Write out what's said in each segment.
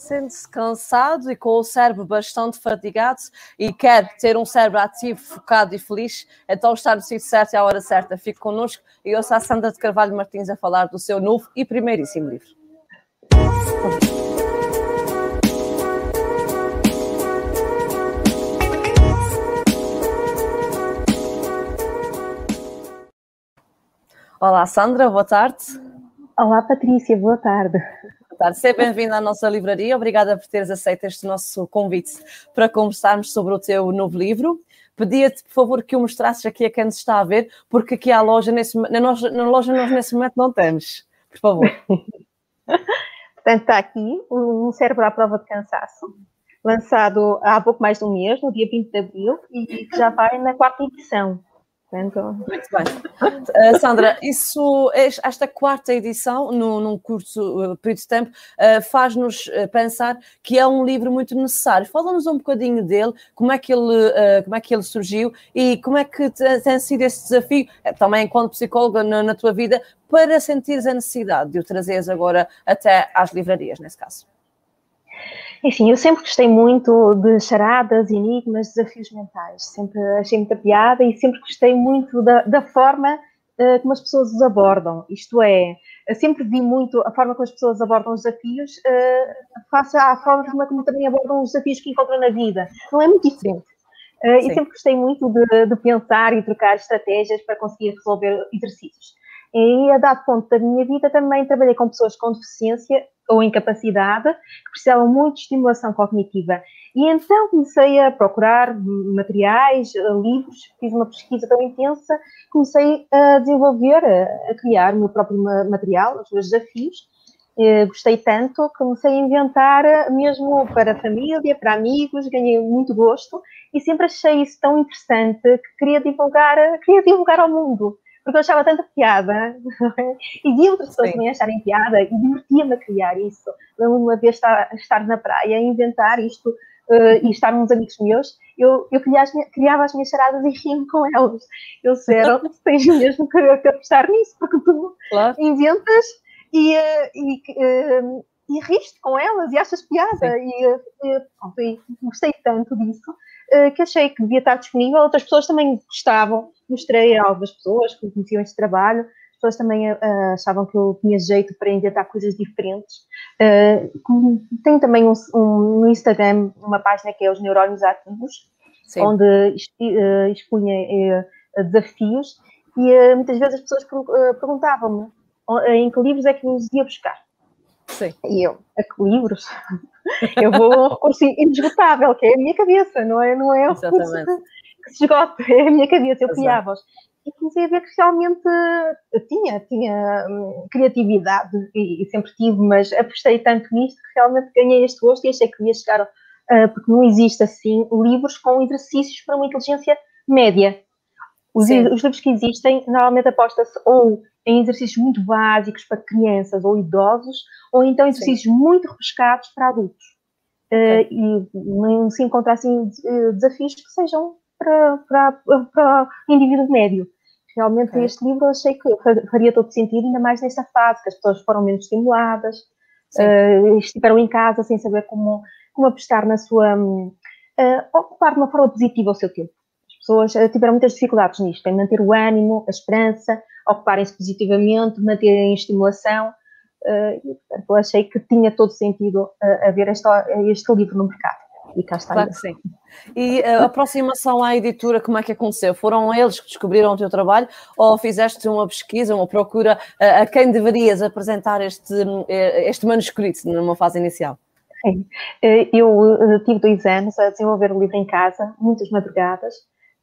sente-se cansado e com o cérebro bastante fatigado e quer ter um cérebro ativo, focado e feliz, então está no sítio certo e à hora certa. Fique connosco e ouça a Sandra de Carvalho Martins a falar do seu novo e primeiríssimo livro. Olá, Sandra, boa tarde. Olá, Patrícia, boa tarde tarde. Seja bem-vindo à nossa livraria. Obrigada por teres aceito este nosso convite para conversarmos sobre o teu novo livro. Pedia-te, por favor, que o mostrasses aqui a quem nos está a ver, porque aqui à loja, nesse, na, loja, na loja nós nesse momento não temos. Por favor. Portanto, está aqui um cérebro à prova de cansaço, lançado há pouco mais de um mês, no dia 20 de abril, e que já vai na quarta edição. Muito bem. Uh, Sandra, isso, esta quarta edição, no, num curto uh, período de tempo, uh, faz-nos pensar que é um livro muito necessário. Fala-nos um bocadinho dele, como é que ele, como é que ele surgiu e como é que tem sido esse desafio, também enquanto psicóloga na, na tua vida, para sentires a necessidade de o trazeres agora até às livrarias, nesse caso. Enfim, eu sempre gostei muito de charadas, enigmas, desafios mentais. Sempre achei muita piada e sempre gostei muito da, da forma uh, como as pessoas os abordam. Isto é, sempre vi muito a forma como as pessoas abordam os desafios uh, face à forma como também abordam os desafios que encontram na vida. Não é muito diferente. Uh, e sempre gostei muito de, de, pensar e trocar estratégias para conseguir resolver exercícios. E a dado ponto da minha vida também trabalhei com pessoas com deficiência ou incapacidade que precisavam muito de estimulação cognitiva. E então comecei a procurar materiais, eh, livros, fiz uma pesquisa tão intensa, comecei a desenvolver, a, criar o meu próprio material, os meus desafios. Eh, gostei tanto, comecei a inventar mesmo para a família, para amigos, ganhei muito gosto e sempre achei isso tão interessante que queria divulgar, queria divulgar ao mundo porque eu achava tanta piada e vi outras pessoas também acharem piada e divertia-me a criar isso. Lembro-me uma vez estar, estar na praia a inventar isto uh, e estar uns amigos meus, eu, eu criava, as minhas, criava as minhas charadas e ria com elas. Eles disseram, tens mesmo que apostar nisso, porque tu claro. inventas e, uh, e, uh, e riste com elas e achas piada. E, e, pronto, e gostei tanto disso que achei que devia estar disponível. Outras pessoas também gostavam mostrei a algumas pessoas que conheciam este trabalho, as pessoas também uh, achavam que eu tinha jeito para inventar coisas diferentes. Uh, tenho também um, um, no Instagram uma página que é os Neurónios Ativos, Sim. onde uh, expunha desafios e muitas vezes as pessoas perguntavam-me em que livros é que eu os ia buscar. Sim. E eu, a que livros? eu vou a um recurso inesgotável, que é a minha cabeça, não é, não é o recurso que se esgote, é a minha cabeça, eu criava-os. E comecei a ver que realmente tinha, tinha hum, criatividade e, e, sempre tive, mas apostei tanto nisto que realmente ganhei este gosto e achei que ia chegar, uh, porque não existe assim livros com exercícios para uma inteligência média. Os, os livros que existem, normalmente aposta-se ou em exercícios muito básicos para crianças ou idosos, ou então exercícios Sim. muito rebuscados para adultos. Uh, e não se encontra assim desafios que sejam para, para, para o indivíduo médio. Realmente, okay. este livro eu achei que faria todo sentido, ainda mais nesta fase, que as pessoas foram menos estimuladas, uh, estiveram em casa sem saber como, como apostar na sua. Uh, ocupar de uma forma positiva o seu tempo. As pessoas uh, tiveram muitas dificuldades nisto, em manter o ânimo, a esperança, ocuparem-se positivamente, manterem a estimulação. Uh, e, portanto, eu achei que tinha todo sentido uh, haver este, este livro no mercado. E cá está. Claro que sim. E a aproximação à editora, como é que aconteceu? Foram eles que descobriram o teu trabalho ou fizeste uma pesquisa, uma procura a quem deverias apresentar este, este manuscrito numa fase inicial? Sim. Eh, eu eh, tive dois anos a desenvolver o livro em casa, muitas madrugadas,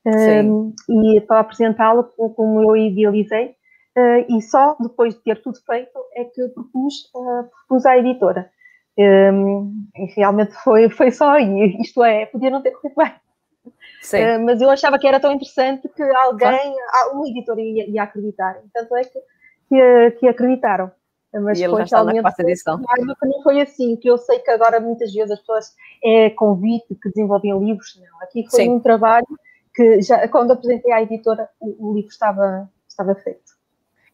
Ehm, e para apresentá-lo como eu idealizei, eh, e só depois de ter tudo feito é que propus, propus à editora. Um, e realmente foi, foi só aí, isto é, podia não ter corrido bem. Uh, mas eu achava que era tão interessante que alguém, claro. um editor ia, ia acreditar. Tanto é que, que, que acreditaram. Mas e foi realmente na edição. que não foi assim, que eu sei que agora muitas vezes as pessoas é convite que desenvolvem livros, não. Aqui foi Sim. um trabalho que já quando apresentei à editora o, o livro estava, estava feito.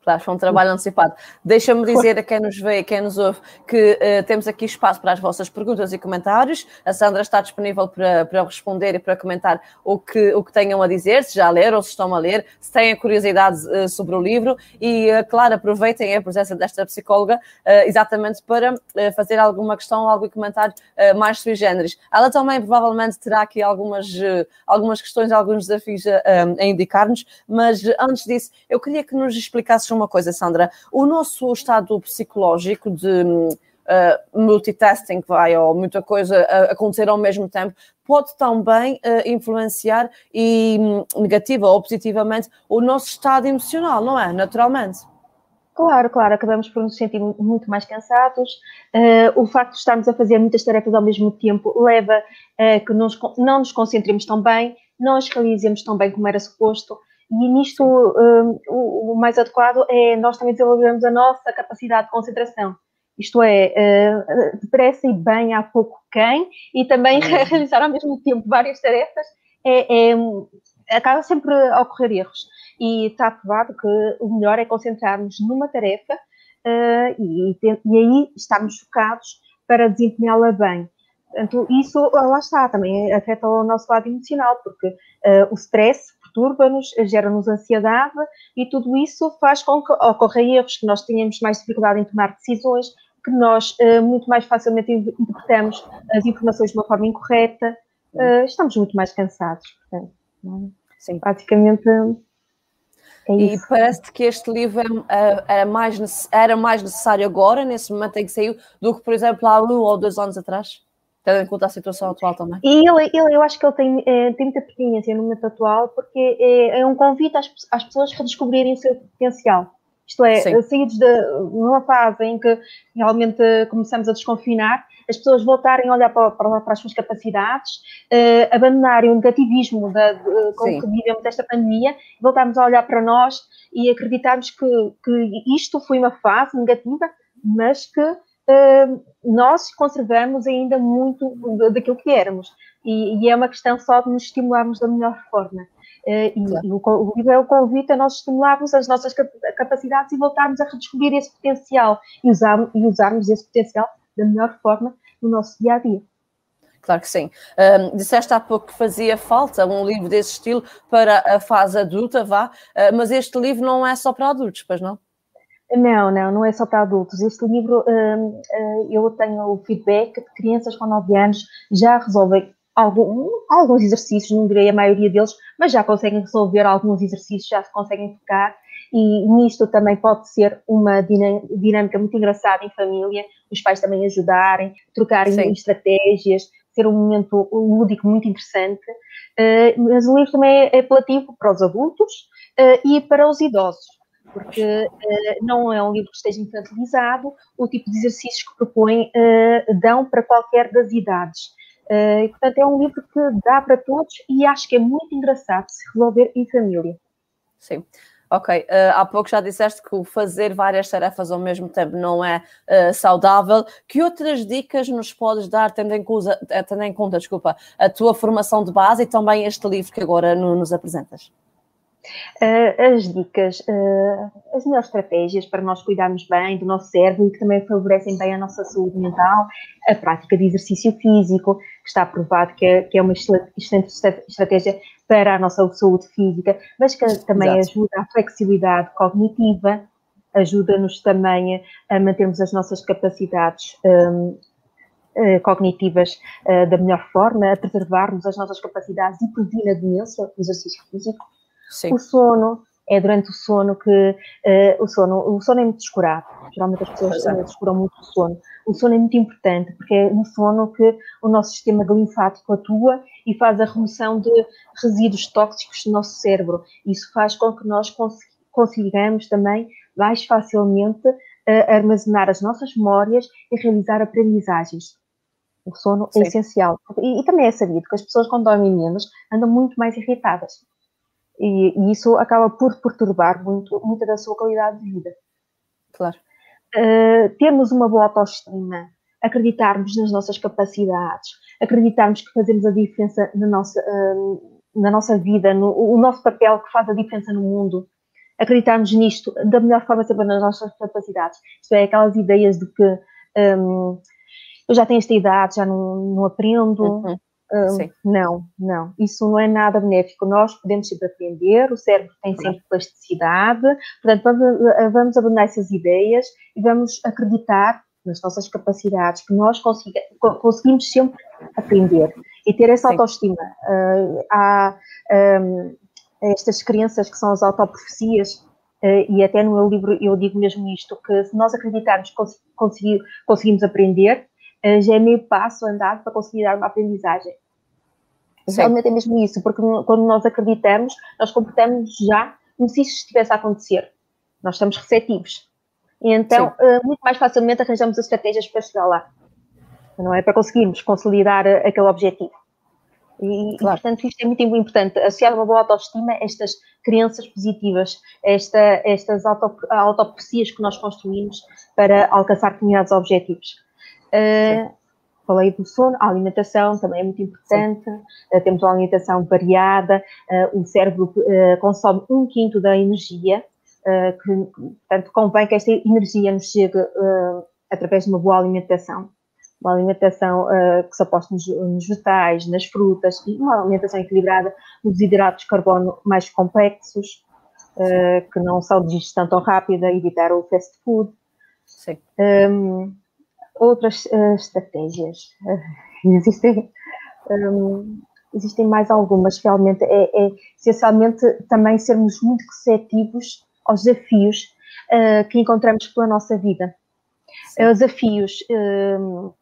Claro, foi um trabalho antecipado. Deixa-me dizer a quem nos vê e quem nos ouve que uh, temos aqui espaço para as vossas perguntas e comentários. A Sandra está disponível para, para responder e para comentar o que, o que tenham a dizer, se já leram ou se estão a ler, se têm curiosidade uh, sobre o livro. E, uh, claro, aproveitem a presença desta psicóloga exatamente para fazer alguma questão, algum comentário mais sui generis. Ela também provavelmente terá aqui algumas, algumas questões, alguns desafios a, a indicar-nos, mas antes disso, eu queria que nos explicasses uma coisa, Sandra. O nosso estado psicológico de uh, multitasking, vai, ou muita coisa uh, acontecer ao mesmo tempo, pode também uh, influenciar e um, negativa ou positivamente o nosso estado emocional, não é? Naturalmente. Claro, claro, acabamos por nos sentir muito mais cansados. Uh, o facto de estarmos a fazer muitas tarefas ao mesmo tempo leva a que nos, não nos concentremos tão bem, não as realizemos tão bem como era suposto e nisto, um, o, mais adequado é nós também desenvolvermos a nossa capacidade de concentração. Isto é, uh, depressa e bem há pouco quem, e também uhum. realizar ao mesmo tempo várias tarefas, é, é, acaba sempre a ocorrer erros. E está provado que o melhor é concentrarmos numa tarefa uh, e, e aí estarmos focados para desempenhá-la bem. Portanto, isso lá está, também afeta o nosso lado emocional, porque uh, o stress perturba-nos, gera-nos ansiedade e tudo isso faz com que ocorram erros, que nós tenhamos mais dificuldade em tomar decisões, que nós uh, muito mais facilmente interpretamos as informações de uma forma incorreta, uh, estamos muito mais cansados. Portanto, é? Sim. Praticamente. É e parece que este livro é, era mais, era mais necessário agora, nesse momento em que saiu, do que, por exemplo, há um ou dois anos atrás? Tendo em conta a situação atual também. E ele, ele eu acho que ele tem, é, tem muita pertinência no momento atual, porque é, é um convite às, às, pessoas a redescobrirem o seu potencial. Isto é, Sim. saídos de uma fase em que realmente começamos a desconfinar, as pessoas voltarem a olhar para, para, para as suas capacidades, abandonarem o negativismo da, de, com Sim. que vivemos esta pandemia, voltarmos a olhar para nós e acreditarmos que, que isto foi uma fase negativa, mas que nós conservamos ainda muito daquilo que éramos. E, e, é uma questão só de nos estimularmos da melhor forma. E, claro. e, o, livro é o convite a nós estimularmos as nossas capacidades e voltarmos a redescobrir esse potencial e, usar, e usarmos esse potencial da melhor forma no nosso dia a dia. Claro que sim. Um, disseste há pouco que fazia falta um livro desse estilo para a fase adulta, vá, mas este livro não é só para adultos, pois não? Não, não, não é só para adultos. Este livro, hum, hum, eu tenho o feedback de crianças com 9 anos já resolvem algum, alguns exercícios, não direi a maioria deles, mas já conseguem resolver alguns exercícios, já se conseguem tocar. E nisto também pode ser uma dinâmica muito engraçada em família, os pais também ajudarem, trocarem Sim. estratégias, ser um momento lúdico muito interessante. Uh, mas o livro também é apelativo para os adultos uh, e para os idosos porque uh, não é um livro que esteja infantilizado, o tipo de exercícios que propõe uh, dão para qualquer das idades. Uh, portanto, é um livro que dá para todos e acho que é muito engraçado se resolver em família. Sim. Ok, há pouco já disseste que o fazer várias tarefas ao mesmo tempo não é saudável. Que outras dicas nos podes dar, tendo em, conta, tendo em conta desculpa, a tua formação de base e também este livro que agora nos apresentas? Uh, as dicas, uh, as melhores estratégias para nós cuidarmos bem do nosso cérebro e que também favorecem bem a nossa saúde mental, a prática de exercício físico, que está provado que é, que é uma excelente estratégia para a nossa saúde física, mas que também Exato. ajuda a flexibilidade cognitiva, ajuda-nos também a mantermos as nossas capacidades um, uh, cognitivas da melhor forma, a preservarmos as nossas capacidades e prevenir a o exercício físico Sim. O sono, é durante o sono que uh, o sono, o sono é muito descurado. Geralmente as pessoas uh, descuram muito o sono. O sono é muito importante porque é no sono que o nosso sistema linfático atua e faz a remoção de resíduos tóxicos do nosso cérebro. Isso faz com que nós cons consigamos também mais facilmente uh, armazenar as nossas memórias e realizar aprendizagens. O sono é Sim. é essencial. E, e também é sabido que as pessoas quando dormem menos andam muito mais irritadas e, e, isso acaba por perturbar muito, muita da sua qualidade de vida. Claro. Uh, termos uma boa autoestima, acreditarmos nas nossas capacidades, acreditarmos que fazemos a diferença na nossa, uh, na nossa vida, no, o nosso papel que faz a diferença no mundo, acreditarmos nisto da melhor forma sempre nas nossas capacidades. Isto é, aquelas ideias de que um, eu já tenho esta idade, já não, não aprendo. Uhum. Um, não, não. Isso não é nada benéfico. Nós podemos sempre aprender, o cérebro tem sempre plasticidade, portanto, vamos, vamos abandonar essas ideias e vamos acreditar nas nossas capacidades, que nós conseguimos sempre aprender e ter essa Sim. autoestima. Uh, há um, estas crenças que são as autoprofecias, uh, e até no meu livro eu digo mesmo isto, que se nós acreditarmos que conseguimos aprender, uh, já é meio passo andado para conseguir dar uma aprendizagem. Sim. Realmente é mesmo isso, porque quando nós acreditamos, nós comportamos já como se isso estivesse a acontecer. Nós estamos receptivos. E então, uh, muito mais facilmente arranjamos as estratégias para chegar lá. Não é? Para conseguirmos consolidar uh, aquele objetivo. E, claro. e, portanto, isto é muito importante. Associar uma boa autoestima a estas crenças positivas, esta, estas auto, que nós construímos para alcançar determinados objetivos. Uh, falei do sono, a alimentação também é muito importante. Uh, temos uma alimentação variada, uh, o cérebro consome um quinto da energia uh, que, portanto, convém que esta energia nos chegue uh, através de uma boa alimentação. Uma alimentação uh, que se aposta nos, nos, vegetais, nas frutas, e uma alimentação equilibrada nos hidratos de carbono mais complexos, que não são de digestão tão rápida, evitar o fast food. Sim. Um, outras estratégias. existem. Um, existem mais algumas, realmente, é, é essencialmente também sermos muito receptivos aos desafios uh, que encontramos pela nossa vida. Uh, desafios, uh,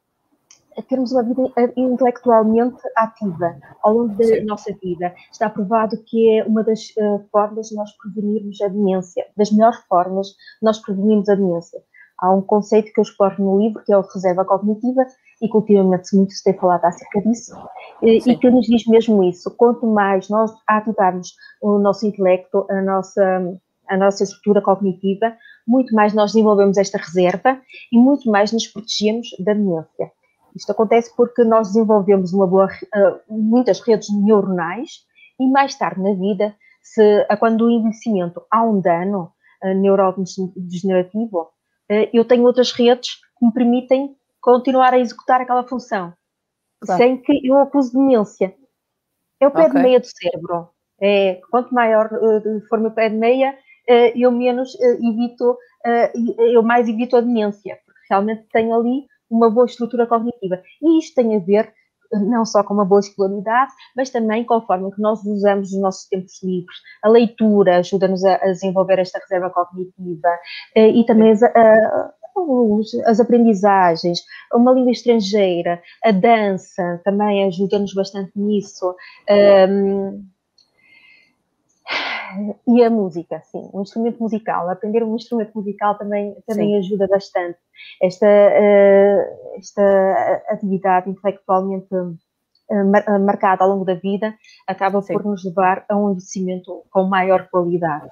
termos uma vida intelectualmente ativa ao longo da Sim. nossa vida. Está provado que é uma das uh, formas de nós prevenirmos a demência, das melhores formas de nós prevenirmos a demência. Há um conceito que eu exploro no livro, que é o reserva cognitiva, e que ultimamente muito se tem falado acerca disso, e, e que nos diz mesmo isso. Quanto mais nós ativarmos o nosso intelecto, a nossa a nossa estrutura cognitiva, muito mais nós desenvolvemos esta reserva e muito mais nos protegemos da demência. Isto acontece porque nós desenvolvemos uma boa, uh, muitas redes neuronais e mais tarde na vida, se, quando o envelhecimento há um dano uh, neurodegenerativo, eu tenho outras redes que me permitem continuar a executar aquela função, claro. sem que eu acuse demência. É o pé okay. de meia do cérebro. É, quanto maior uh, for o meu pé de meia, eh, eu menos eh, evito, eh, eu mais evito a demência, porque realmente tenho ali uma boa estrutura cognitiva. E isto tem a ver não só com uma boa escolaridade, mas também com a forma que nós usamos os nossos tempos livres. A leitura ajuda-nos a, desenvolver esta reserva cognitiva e também as, a, as aprendizagens, uma língua estrangeira, a dança também ajuda-nos bastante nisso. Um, e a música, sim, um instrumento musical. Aprender um instrumento musical também, também ajuda bastante. Esta, uh, esta atividade intelectualmente uh, marcada ao longo da vida acaba sim. por nos levar a um envelhecimento com maior qualidade.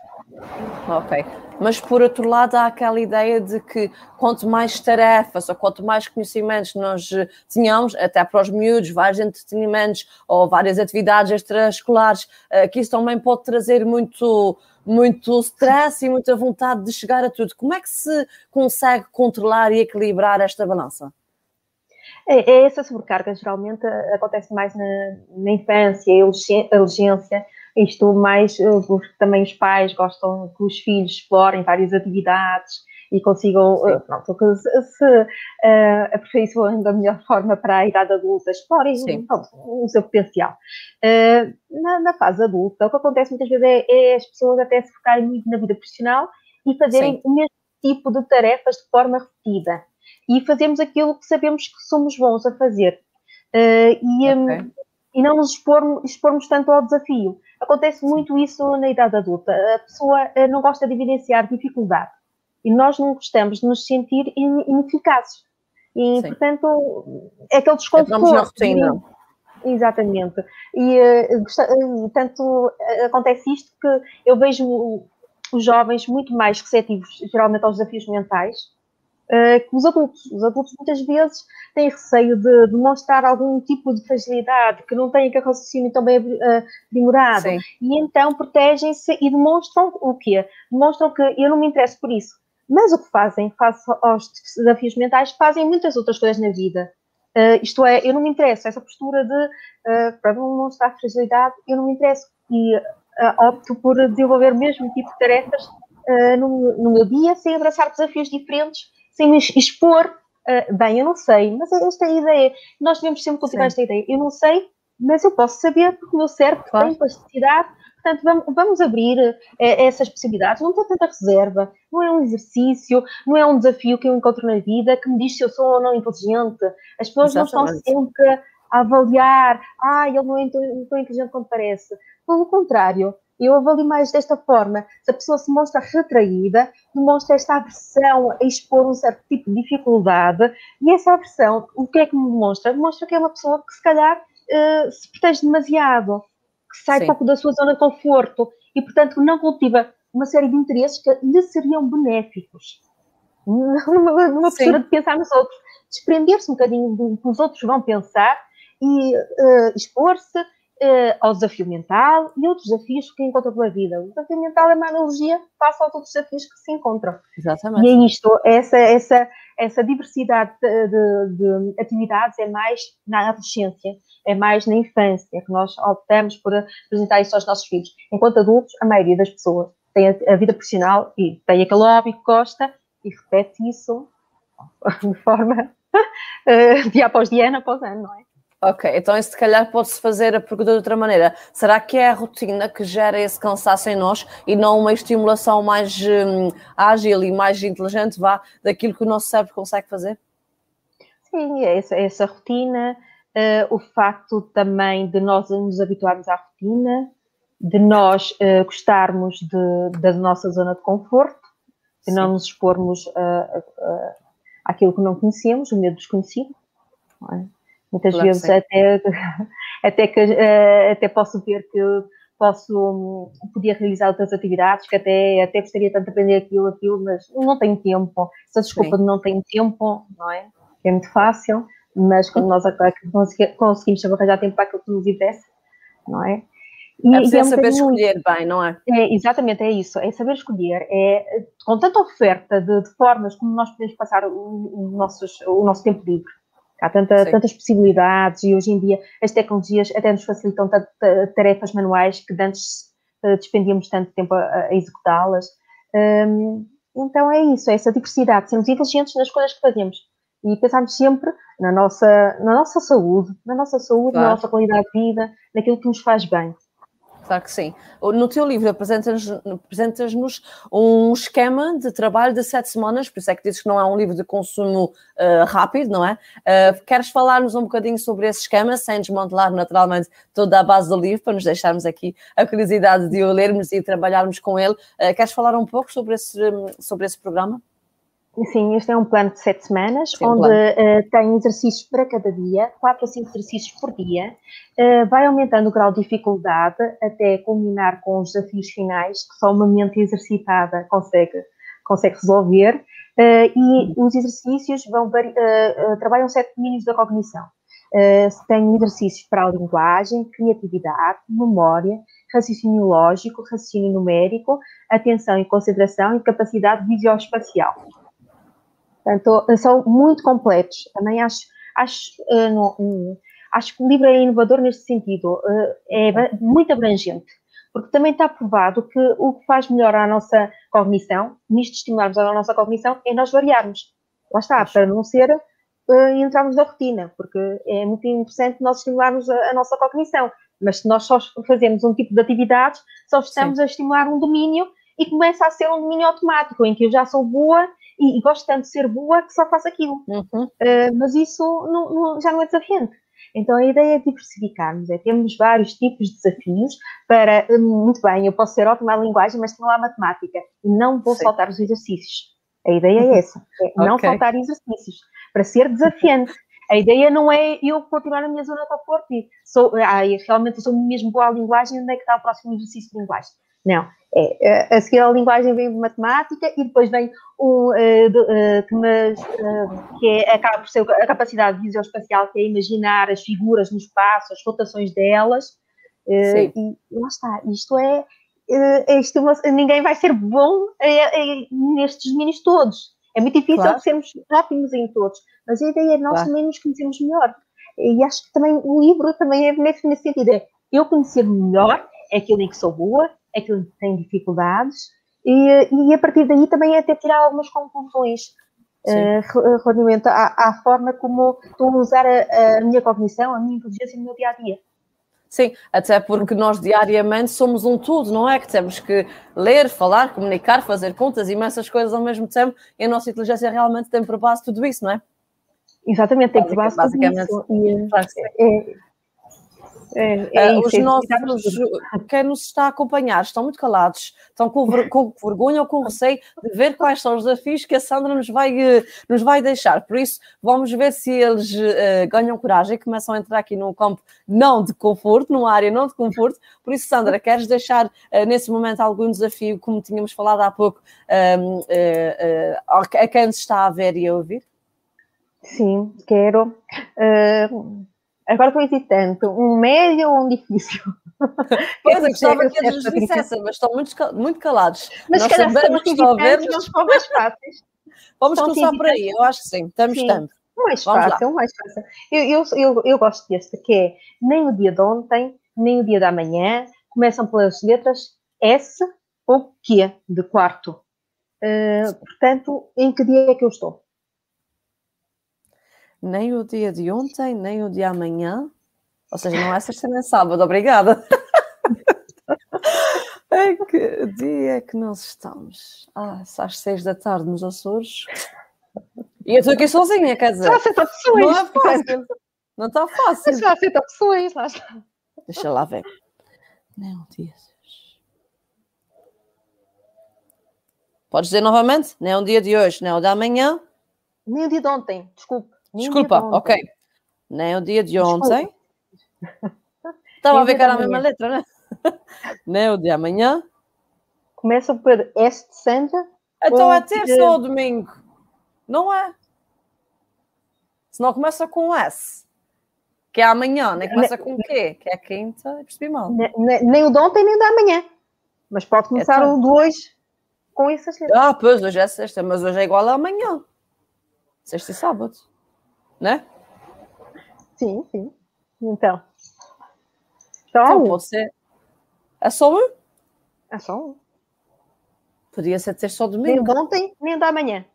Ok. Mas por outro lado, há aquela ideia de que quanto mais tarefas ou quanto mais conhecimentos nós eh, tenhamos, até para os miúdos, vários entretenimentos ou várias atividades extraescolares, eh, que isso também pode trazer muito, muito stress e muita vontade de chegar a tudo. Como é que se consegue controlar e equilibrar esta balança? É, é essa sobrecarga geralmente eh, acontece mais na, na infância, a adolescência, isto mais, eh, porque também os pais gostam que os filhos explorem várias atividades e consigam, eh, pronto, que se, se uh, aperfeiçoando da melhor forma para a idade adulta, explorem pronto, o seu potencial. Uh, na, na, fase adulta, o que acontece muitas vezes é, é, as pessoas até se focarem muito na vida profissional e fazerem Sim. o mesmo tipo de tarefas de forma repetida. E fazemos aquilo que sabemos que somos bons a fazer. Uh, e, okay. um, e não nos expormos, expormos tanto ao desafio. Acontece muito isso na idade adulta. A pessoa eh, não gosta de evidenciar dificuldade e nós não gostamos de nos sentir ineficazes. E, Sim. portanto, é aquele desconforto. na rotina. Exatamente. E, eh, tanto acontece isto que eu vejo os jovens muito mais receptivos, geralmente, aos desafios mentais, uh, que os adultos. Os adultos muitas vezes têm receio de demonstrar algum tipo de fragilidade, que não têm aquele raciocínio tão bem uh, aprimorado. Sim. E então protegem-se e demonstram o quê? Demonstram que eu não me interesso por isso. Mas o que fazem, face aos desafios mentais, fazem muitas outras coisas na vida. Uh, isto é, eu não me interesso, essa postura de, uh, para demonstrar fragilidade, eu não me interesso. E uh, opto por desenvolver o mesmo tipo de tarefas no, no, meu dia, sem abraçar desafios diferentes, sem expor. bem, eu não sei, mas esta é a ideia. Nós devemos sempre cultivar esta ideia. Eu não sei, mas eu posso saber porque o meu cérebro claro. tem plasticidade Portanto, vamos, vamos abrir é, essas possibilidades. Não tem tanta reserva, não é um exercício, não é um desafio que eu encontro na vida que me diz se eu sou ou não inteligente. As pessoas Exatamente. não estão sempre a avaliar, ah, ele não é tão inteligente como parece. Pelo contrário, eu avalio mais desta forma. Se a pessoa se mostra retraída, demonstra esta aversão a expor um certo tipo de dificuldade, e essa aversão, o que é que me demonstra? Demonstra que é uma pessoa que se calhar uh, se protege demasiado que sai Sim. pouco da sua zona de conforto e, portanto, não cultiva uma série de interesses que lhe seriam benéficos. Numa, numa postura de pensar nos outros. Desprender-se um bocadinho do que os outros vão pensar e uh, expor-se uh, ao desafio mental e outros desafios que encontra pela vida. O desafio mental é uma analogia face aos outros desafios que se encontram. Exatamente. E é isto, essa, essa, essa diversidade de, de, de atividades é mais na adolescência é mais na infância que nós optamos por apresentar isso aos nossos filhos. Enquanto adultos, a maioria das pessoas tem a, vida profissional e tem aquele hobby que gosta e repete isso de forma uh, dia após dia, ano após ano, não é? Ok, então se calhar pode-se fazer a pergunta de outra maneira. Será que é a rotina que gera esse cansaço em nós e não uma estimulação mais hum, ágil e mais inteligente, vá, daquilo que o nosso cérebro consegue fazer? Sim, é essa, essa rotina, uh, o facto também de nós nos habituarmos à rotina, de nós uh, gostarmos de, da nossa zona de conforto, de Sim. não nos expormos uh, àquilo que não conhecemos, o medo desconhecido. É? Muitas claro vezes até, até, que, até posso ver que posso um, podia realizar outras atividades que até, até gostaria tanto de aprender aquilo, aquilo, mas não tenho tempo. Essa desculpa Sim. de não tenho tempo, não é? É muito fácil mas quando nós conseguimos arranjar tempo para aquilo que nos interessa, não é? E, é, é saber escolher bem, não é? é? Exatamente, é isso, é saber escolher, é com tanta oferta de, de formas como nós podemos passar o, o, nossos, o nosso tempo livre. Há tanta, tantas possibilidades e hoje em dia as tecnologias até nos facilitam tarefas manuais que antes uh, despendíamos tanto tempo a, a executá-las. Um, então é isso, é essa diversidade, sermos inteligentes nas coisas que fazemos e pensarmos sempre na nossa, na nossa saúde, na nossa saúde, claro. na nossa qualidade de vida, naquilo que nos faz bem. Claro que sim. No teu livro apresentas-nos apresentas um esquema de trabalho de sete semanas, por isso é que dizes que não é um livro de consumo uh, rápido, não é? Uh, queres falar-nos um bocadinho sobre esse esquema, sem desmantelar naturalmente toda a base do livro, para nos deixarmos aqui a curiosidade de o lermos e trabalharmos com ele. Uh, queres falar um pouco sobre esse, sobre esse programa? Sim, este é um plano de sete semanas, Sim, onde uh, tem exercícios para cada dia, quatro a cinco exercícios por dia, uh, vai aumentando o grau de dificuldade até culminar com os desafios finais, que só uma mente exercitada consegue, consegue resolver, uh, e os exercícios vão, trabalham sete domínios da cognição. tem exercícios para a linguagem, criatividade, memória, raciocínio lógico, raciocínio numérico, atenção e concentração e capacidade visioespacial. Portanto, são muito completos. Também acho, acho, uh, no, um, acho que o livro é inovador neste sentido, uh, é muito abrangente, porque também está provado que o que faz melhor à nossa cognição, nisto estimularmos a nossa cognição, é nós variarmos. Lá está, para não ser uh, entrarmos na rotina, porque é muito interessante nós estimularmos a, a, nossa cognição, mas se nós só fazemos um tipo de atividades, só estamos Sim. a estimular um domínio e começa a ser um domínio automático, em que eu já sou boa e, e, gosto tanto de ser boa que só faço aquilo. Uhum. Uh, mas isso não, não, já não é desafiante. Então a ideia é diversificarmos, é termos vários tipos de desafios para, eh, muito bem, eu posso ser ótima à linguagem, mas tenho lá a matemática e não vou Sim. saltar os exercícios. A ideia é essa, é não okay. saltar exercícios, para ser desafiante. A ideia não é eu continuar na minha zona de conforto e sou, ah, realmente sou mesmo boa à linguagem, onde é que está o próximo exercício de linguagem? Não. É, a seguir a linguagem vem matemática e depois vem um, uh, uh, que, mas, uh, que é, acaba por ser a capacidade visoespacial, que é imaginar as figuras no espaço, as rotações delas. e lá está, isto é. Isto, ninguém vai ser bom nestes domínios todos. É muito difícil claro. sermos ótimos em todos, mas a ideia é nós claro. também nos conhecermos melhor. E acho que também o livro também é nesse, nesse sentido. É eu conhecer melhor aquilo em que sou boa, aquilo que tem dificuldades, e, e a partir daí também é até tirar algumas conclusões uh, relativamente à, à, forma como estou a usar a, a, minha cognição, a minha inteligência no meu dia a dia. Sim, até porque nós diariamente somos um tudo, não é? Que temos que ler, falar, comunicar, fazer contas, imensas coisas ao mesmo tempo, e a nossa inteligência realmente tem por base tudo isso, não é? Exatamente, tem por base tudo isso. E, é, é, é uh, os nossos, quem nos está a acompanhar, estão muito calados, estão com, ver, com, vergonha ou com receio de ver quais são os desafios que a Sandra nos vai, uh, nos vai deixar. Por isso, vamos ver se eles uh, ganham coragem e começam a entrar aqui num campo não de conforto, numa área não de conforto. Por isso, Sandra, queres deixar nesse momento algum desafio, como tínhamos falado há pouco, ehm, a quem nos está a ver e a ouvir? Sim, quero. Uh, Agora estou hesitante, um médio ou um difícil? Pois, eu gostava que eles nos dissessem, mas estão muito, muito calados. Mas Nós sabemos que ver, não são mais fáceis. Vamos começar por aí, eu acho que sim, estamos sim. tanto. Mais fácil, mais fácil. Eu, eu, eu, eu gosto deste, que é nem o dia de ontem, nem o dia da manhã, começam pelas letras S ou Q, de quarto. Uh, portanto, em que dia é que eu estou? Nem o dia de ontem, nem o dia amanhã. Ou seja, não é sexta nem sábado, obrigada. em que dia é que nós estamos? Ah, às seis da tarde nos Açores. E eu estou aqui sozinha, quer dizer. Já aceita opções. Não é fácil. Não está fácil. Já aceita opções, lá está. Deixa lá ver. Nem o dia. Podes dizer novamente? Nem o dia de hoje, nem o da manhã. Nem o dia de ontem, desculpe. Desculpa, ok. Nem o dia de ontem. Estava a ver que era a mesma letra, né? Nem o de amanhã. Começa por S de Sandra. Então é terça ou domingo? Não é? Se não começa com S. Que é amanhã, nem começa com o quê? Que é quinta, percebi mal. Nem, nem o de ontem, nem o da amanhã. Mas pode começar então... o de hoje com essas letras. Ah, pois, hoje é sexta, mas hoje é igual a amanhã. Sexta e sábado né? Sim, sim. Então. Só então, um. ser. É só um? É só um. Podia ser ter só domingo. Nem de ontem, nem da manhã.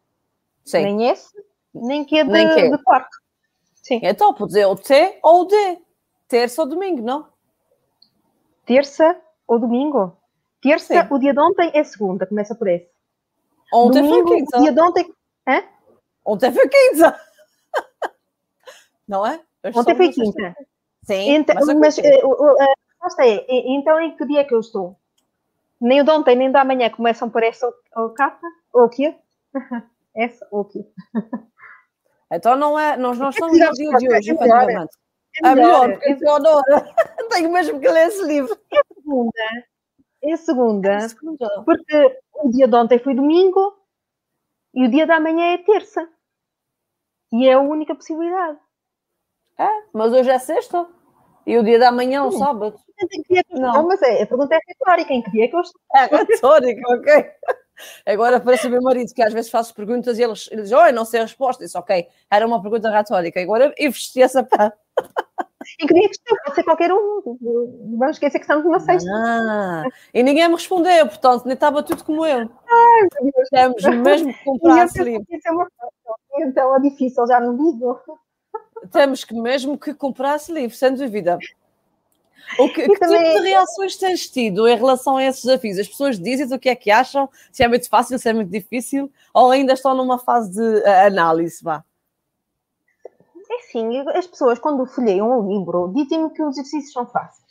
Sim. Nem esse, nem que é de, nem que. de quarto. Sim. Então, pode dizer o T ou o D. Terça ou domingo, não? Terça ou domingo? Terça, Sim. o dia de ontem é segunda, começa por esse. Ontem domingo, foi quinta. O dia de ontem. Hã? Ontem foi quinta não é? Ontem foi quinta. Sim, então, mas, mas a resposta é, então em que dia é que eu estou? Nem o de ontem, nem o da amanhã começam por essa ou capa, ou o quê? essa ou o quê? Então não é, nós não estamos no dia de hoje, efetivamente. É melhor, é porque eu adoro. Tenho mesmo que ler esse livro. É segunda. É segunda. É segunda. Porque o dia de ontem foi domingo e o dia da manhã é terça. E é a única possibilidade. É, mas hoje é sexta. E o dia da manhã é um sábado. Não. não, mas é, a pergunta é retórica. Em que dia é que eu estou? É retórica, ok. Agora parece o meu marido que às vezes faço perguntas e ele, ele diz, oi, não sei a resposta. Disse, ok, era uma pergunta retórica. Agora eu vesti essa pá. Em que dia que estou? Pode ser qualquer um. Vamos esquecer que estamos numa sexta. Ah, e ninguém me respondeu, portanto, nem estava tudo como eu. Ai, Temos mesmo comprar esse livro. É então é difícil, já não digo temos que mesmo que comprar esse livro, sem dúvida. O que, que também... tipo de reações tens tido em relação a esses desafios? As pessoas dizem o que é que acham, se é muito fácil, se é muito difícil, ou ainda estão numa fase de uh, análise, vá? É sim, as pessoas quando folheiam o livro dizem-me que os exercícios são fáceis.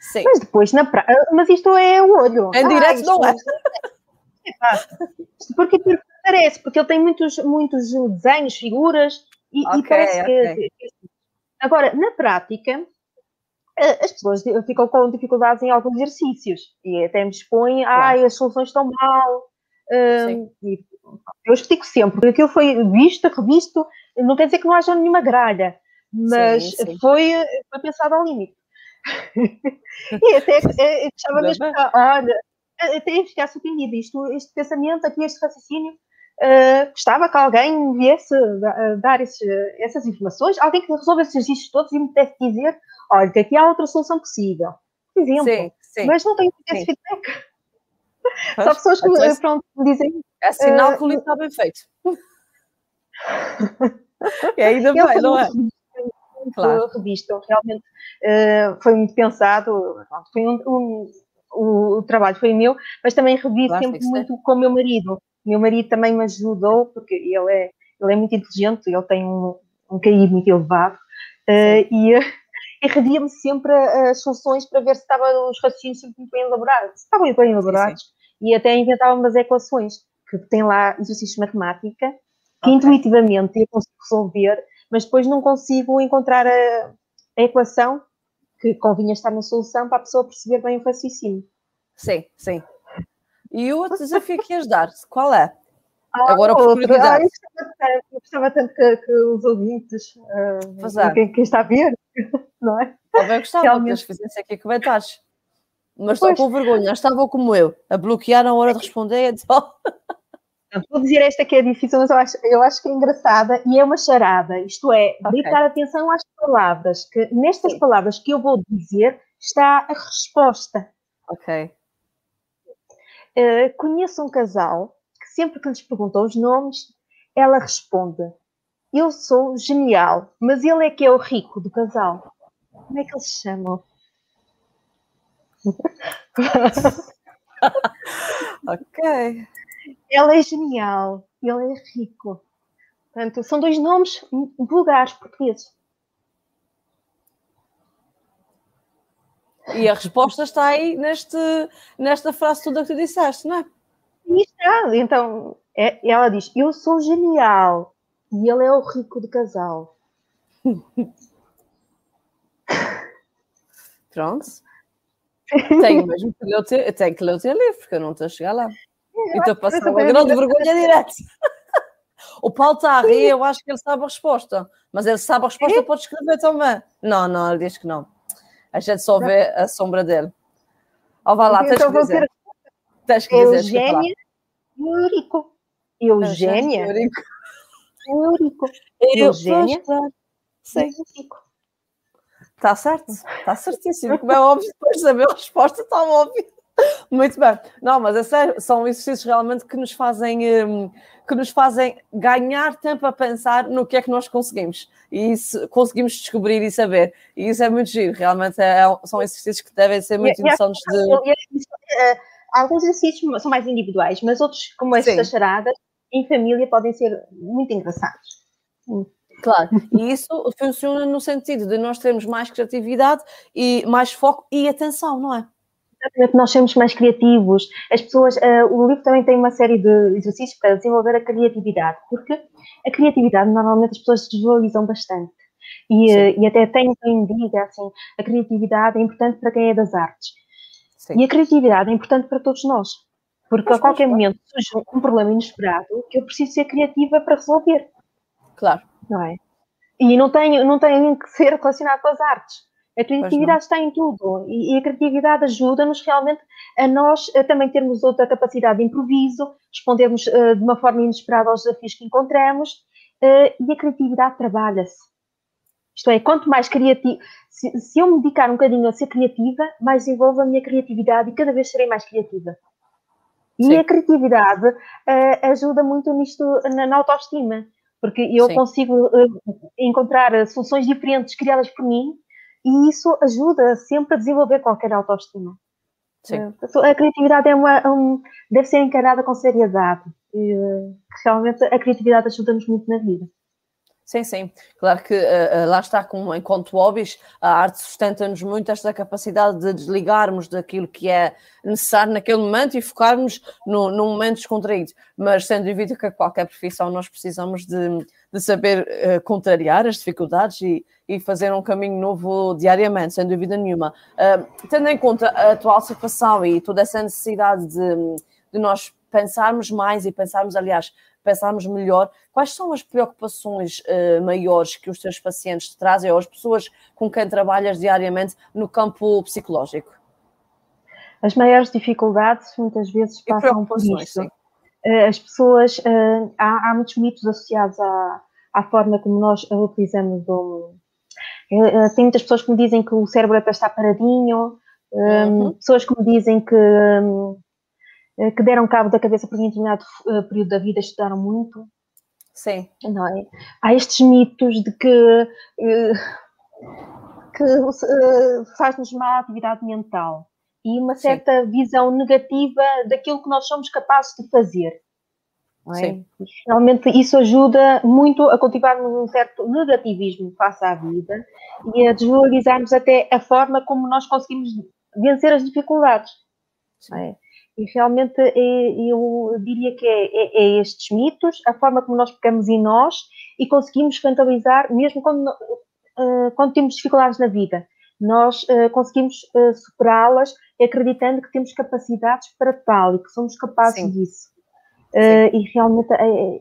Sim. Mas depois na praia, mas isto é o olho. Em ah, direto não é. é porque, porque parece, porque ele tem muitos, muitos desenhos, figuras, e, okay, e parece okay. que. Agora, na prática, as pessoas ficam com dificuldades em alguns exercícios e até me expõem, ai, as soluções estão mal. Um, eu explico sempre, porque aquilo foi visto, revisto, não quer dizer que não haja nenhuma gralha, mas sim, sim. Foi, foi pensado ao limite. e até eu gostava mesmo, olha, até ficar surpreendida, isto, este pensamento aqui, este raciocínio, uh, gostava que alguém me viesse dar esse, essas informações, alguém que resolva esses exercícios todos e me deve dizer, olha, que aqui há outra solução possível. Por exemplo. Sim, sim. Mas não tenho esse feedback. Só pessoas que então, pronto, me dizem. É sinal uh, que o livro está bem feito. e ainda bem, não é? Claro. Revista, realmente uh, foi muito pensado. Foi um, um, o, o, trabalho foi meu, mas também revi claro, sempre muito com o meu marido. Meu marido também me ajudou, porque ele é, ele é muito inteligente, ele tem um, um QI muito elevado, uh, e e redia-me sempre as soluções para ver se estavam os raciocínios sempre bem elaborados. Estavam bem elaborados. Sim, sim. E até inventava umas equações, que tem lá exercícios de matemática, que okay. intuitivamente eu consigo resolver, mas depois não consigo encontrar a, a equação que convinha estar na solução para a pessoa perceber bem o raciocínio. Sim, sim. E o outro desafio que ias dar, qual é? Ah, Agora, por curiosidade. Ah, eu gostava tanto que, que os ouvintes, uh, quem, quem, está a ver, não é? Também gostava Realmente. que eles fizessem aqui comentários. Mas estou com vergonha, estavam como eu, a bloquear na hora de responder, então... Vou dizer esta que é difícil, mas eu acho, eu acho que é engraçada e é uma charada. Isto é, okay. prestar atenção às palavras, que nestas Sim. palavras que eu vou dizer está a resposta. Ok. Uh, conheço um casal que sempre que lhes perguntam os nomes, ela responde: Eu sou genial, mas ele é que é o rico do casal. Como é que eles se chamam? ok. Ela é genial, ele é rico. Portanto, são dois nomes vulgares portugueses. E a resposta está aí neste, nesta frase toda que tu disseste, não é? E está. Então, é, ela diz: Eu sou genial e ele é o rico do casal. Pronto. Tenho mesmo que ler o teu, tenho que ler o teu livro, porque eu não estou a chegar lá. E estou a passar uma grande vergonha direto. O Paulo está a rir, eu acho que ele sabe a resposta. Mas ele sabe a resposta, pode escrever também. Não, não, ele diz que não. A gente só vê a sombra dele. Ó, vá lá, tens então que dizer. Tens que dizer. Eugénia Eurico. Eugénia? Eurico. Eurico. Eugénia? Sim. Está certo, está certíssimo. Como é óbvio, depois de saber a resposta, está óbvio. Muito bem. Não, mas é sério, são exercícios realmente que nos fazem um, que nos fazem ganhar tempo a pensar no que é que nós conseguimos e isso conseguimos descobrir e saber. E isso é muito giro, realmente é, é são exercícios que devem ser muito interessantes de. Eh, alguns exercícios são mais individuais, mas outros, como estas charadas, em família podem ser muito engraçados. Claro, e isso funciona no sentido de nós termos mais criatividade e mais foco e atenção, não é? Exatamente, nós somos mais criativos. As pessoas, uh, o livro também tem uma série de exercícios para desenvolver a criatividade, porque a criatividade normalmente as pessoas desvalorizam bastante. E, uh, e até tem quem diga assim, a criatividade é importante para quem é das artes. Sim. E a criatividade é importante para todos nós. Porque Mas a qualquer momento surge um problema inesperado que eu preciso ser criativa para resolver. Claro. Não é? E não tem, não tem que ser relacionado com as artes. A criatividade está em tudo e, e a criatividade ajuda-nos realmente a nós a também termos outra capacidade de improviso, respondermos uh, de uma forma inesperada aos desafios que encontramos uh, e a criatividade trabalha-se. Isto é, quanto mais criativo, se, se, eu me dedicar um bocadinho a ser criativa, mais desenvolvo a minha criatividade e cada vez serei mais criativa. E Sim. a criatividade uh, ajuda muito nisto, na, na autoestima, porque eu Sim. consigo encontrar soluções diferentes criadas por mim e isso ajuda sempre a desenvolver qualquer autoestima. Sim. Eh, a criatividade é uma, um, deve ser encarada com seriedade. E, realmente a criatividade ajuda-nos muito na vida. Sim, sim. Claro que uh, lá está, como enquanto hobbies, a arte sustenta-nos muito esta capacidade de desligarmos daquilo que é necessário naquele momento e focarmos no, num momento descontraído. Mas sem dúvida que a qualquer profissão nós precisamos de, de saber uh, contrariar as dificuldades e, e, fazer um caminho novo diariamente, sem dúvida nenhuma. Uh, tendo em conta a atual situação e toda essa necessidade de, de nós pensarmos mais e pensarmos, aliás, pensarmos melhor, quais são as preocupações uh, maiores que os teus pacientes te trazem ou as pessoas com quem trabalhas diariamente no campo psicológico? As maiores dificuldades muitas vezes passam por isso. Uh, as pessoas, uh, há, há, muitos mitos associados à, à forma como nós utilizamos o. Tem muitas pessoas que me dizem que o cérebro é para estar paradinho, uhum. pessoas que me dizem que um, eh, que deram cabo da cabeça por um determinado eh, período da vida, estudaram muito. Sim. Não é? Há estes mitos de que, eh, que faz-nos má atividade mental e uma certa Sim. visão negativa daquilo que nós somos capazes de fazer. É? Realmente isso ajuda muito a cultivarmos um certo negativismo face à vida e a desvalorizarmos até a forma como nós conseguimos vencer as dificuldades. É? E realmente é, eu diria que é, é, é, estes mitos, a forma como nós pegamos em nós e conseguimos rentabilizar, mesmo quando, uh, quando temos dificuldades na vida. Nós uh, conseguimos uh, superá-las acreditando que temos capacidades para tal e que somos capazes Sim. disso. Sim. e realmente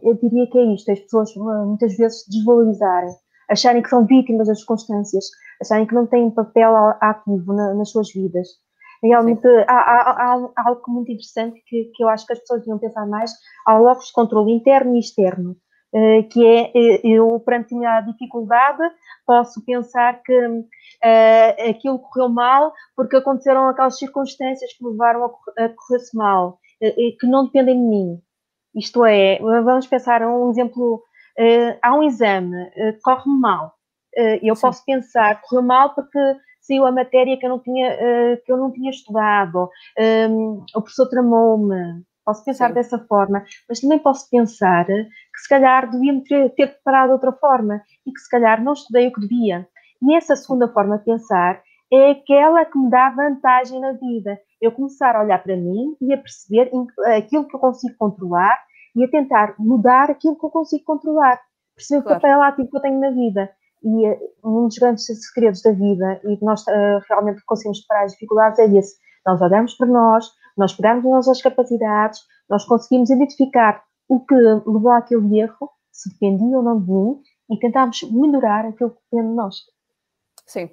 eu diria que é isto: as pessoas muitas vezes desvalorizarem, acharem que são vítimas das circunstâncias, acharem que não têm papel ativo na, nas suas vidas. Realmente há, há, há, algo muito interessante que, que eu acho que as pessoas deviam pensar mais. Há logos de controle interno e externo, eh, que é, eh, eu, perante a dificuldade, posso pensar que uh, aquilo correu mal porque aconteceram aquelas circunstâncias que me levaram a, correr-se mal, que não dependem de mim. Isto é, vamos pensar um exemplo, uh, há um exame, uh, corre mal. eu Sim. posso pensar, correu mal porque saiu a matéria que eu não tinha, uh, que eu não tinha estudado, um, o professor tramou-me. Posso pensar Sim. dessa forma, mas também posso pensar que se calhar devia-me ter, ter preparado de outra forma e que se calhar não estudei o que devia. E essa segunda forma de pensar é aquela que me dá vantagem na vida. Eu começar a olhar para mim e a perceber aquilo que eu consigo controlar e a tentar mudar aquilo que eu consigo controlar. Perceber claro. o papel ativo que eu tenho na vida. E uh, um dos grandes segredos da vida e que nós uh, realmente conseguimos superar as dificuldades é esse. Nós olhamos para nós, nós pegamos nas nossas capacidades, nós conseguimos identificar o que levou àquele erro, se dependia ou não de mim, e tentamos melhorar aquilo que depende de nós. Sim,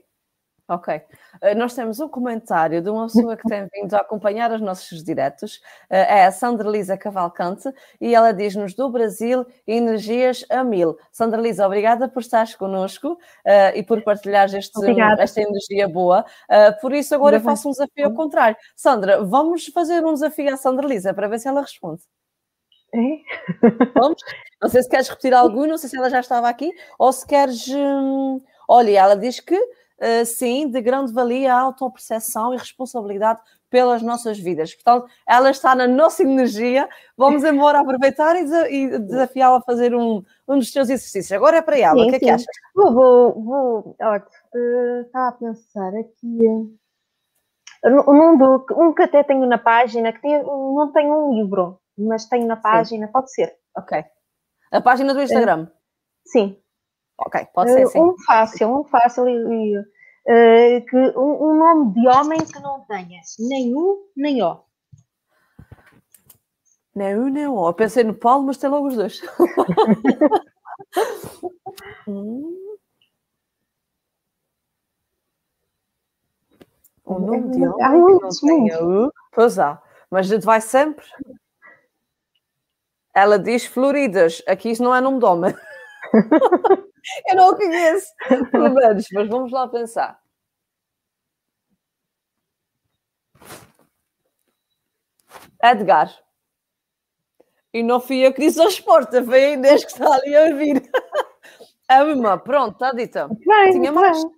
Ok. Uh, nós temos um comentário de uma pessoa que tem vindo a acompanhar os nossos diretos, uh, é a Sandra Lisa Cavalcante, e ela diz-nos do Brasil energias a mil. Sandra Lisa, obrigada por estares connosco uh, e por partilhar este, esta energia boa. por isso, agora eu faço um desafio ao contrário. Sandra, vamos fazer um desafio à Sandra Lisa para ver se ela responde. É? Vamos? Não sei se queres repetir algum, não sei se ela já estava aqui, ou se queres. Hum... Olha, ela diz que sim, de grande valia a autoperceção e responsabilidade pelas nossas vidas. Portanto, ela está na nossa energia. Vamos embora aproveitar e, desafiá-la a fazer um, um dos seus exercícios. Agora é para ela. Sim, o que é que achas? Vou, vou, vou olha, uh, estava a pensar aqui. Um, do, um que até tenho na página, que tem, não tenho um livro, mas tenho na página, sim. pode ser. Ok. A página do Instagram? Sim. Ok, pode ser sim. Um fácil, um fácil e, uh, que um, um, nome de homem que não tenha nem U nem O. Nem U nem O. Eu pensei no Paulo, mas tem logo os dois. hum. Um nome de homem que não tenha U. Pois há, mas a gente vai sempre. Ela diz Floridas. Aqui isso não é nome de homem. Eu não o conheço, pelo menos, mas vamos lá pensar. Edgar. E não fui eu que disse aos porta, foi a Inês que está ali a ouvir. A uma, pronto, está dita. Bem, Tinha mais. Bem.